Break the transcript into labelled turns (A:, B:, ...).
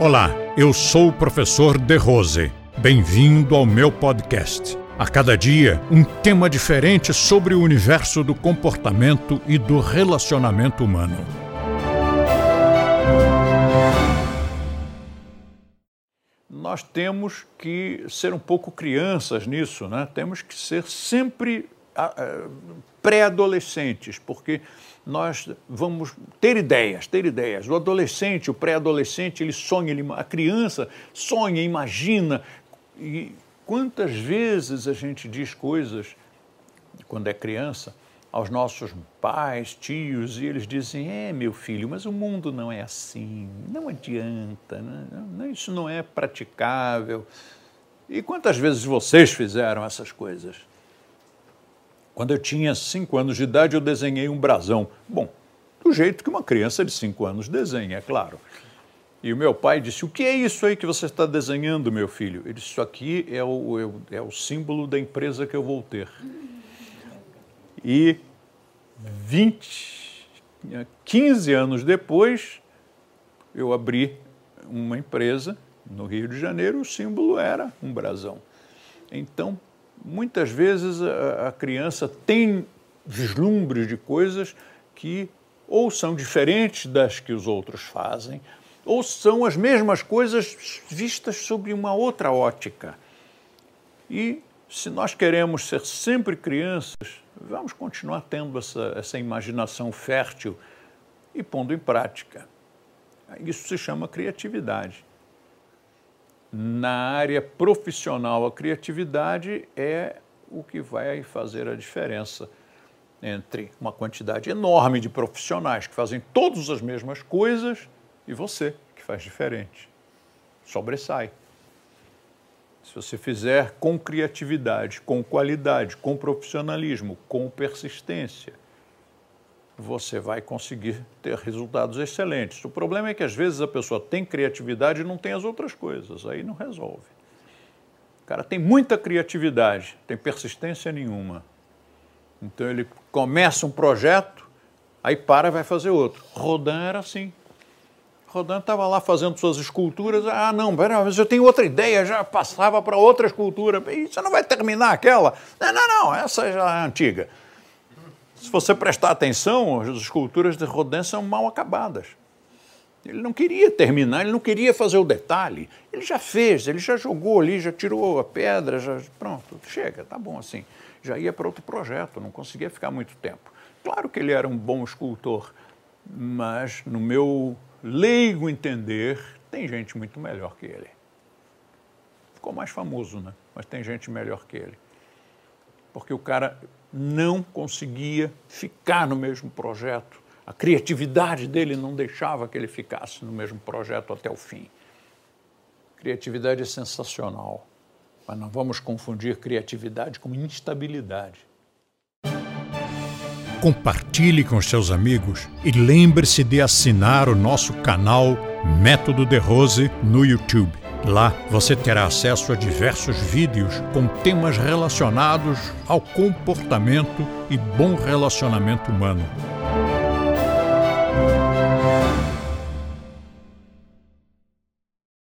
A: Olá, eu sou o professor De Rose. Bem-vindo ao meu podcast. A cada dia, um tema diferente sobre o universo do comportamento e do relacionamento humano.
B: Nós temos que ser um pouco crianças nisso, né? Temos que ser sempre pré-adolescentes, porque nós vamos ter ideias, ter ideias. O adolescente, o pré-adolescente, ele sonha, ele, a criança sonha, imagina. E quantas vezes a gente diz coisas, quando é criança, aos nossos pais, tios, e eles dizem: É, meu filho, mas o mundo não é assim, não adianta, né? isso não é praticável. E quantas vezes vocês fizeram essas coisas? Quando eu tinha cinco anos de idade, eu desenhei um brasão. Bom, do jeito que uma criança de cinco anos desenha, é claro. E o meu pai disse: O que é isso aí que você está desenhando, meu filho? Ele disse: Isso aqui é o, é o símbolo da empresa que eu vou ter. E 20, 15 anos depois, eu abri uma empresa no Rio de Janeiro, o símbolo era um brasão. Então, muitas vezes a, a criança tem vislumbres de coisas que ou são diferentes das que os outros fazem, ou são as mesmas coisas vistas sob uma outra ótica. E se nós queremos ser sempre crianças, vamos continuar tendo essa, essa imaginação fértil e pondo em prática. Isso se chama criatividade na área profissional, a criatividade é o que vai fazer a diferença entre uma quantidade enorme de profissionais que fazem todas as mesmas coisas e você, que faz diferente. Sobressai. Se você fizer com criatividade, com qualidade, com profissionalismo, com persistência, você vai conseguir ter resultados excelentes. O problema é que às vezes a pessoa tem criatividade e não tem as outras coisas, aí não resolve. O cara tem muita criatividade, tem persistência nenhuma. Então ele começa um projeto, aí para e vai fazer outro. Rodin era assim. Rodin estava lá fazendo suas esculturas. Ah, não, mas eu tenho outra ideia, já passava para outra escultura. Você não vai terminar aquela? Não, não, não, essa já é antiga. Se você prestar atenção, as esculturas de Rodin são mal acabadas. Ele não queria terminar, ele não queria fazer o detalhe. Ele já fez, ele já jogou ali, já tirou a pedra, já pronto, chega, tá bom assim. Já ia para outro projeto, não conseguia ficar muito tempo. Claro que ele era um bom escultor, mas no meu leigo entender, tem gente muito melhor que ele. Ficou mais famoso, né? Mas tem gente melhor que ele. Porque o cara não conseguia ficar no mesmo projeto. A criatividade dele não deixava que ele ficasse no mesmo projeto até o fim. Criatividade é sensacional, mas não vamos confundir criatividade com instabilidade.
A: Compartilhe com seus amigos e lembre-se de assinar o nosso canal Método de Rose no YouTube. Lá você terá acesso a diversos vídeos com temas relacionados ao comportamento e bom relacionamento humano.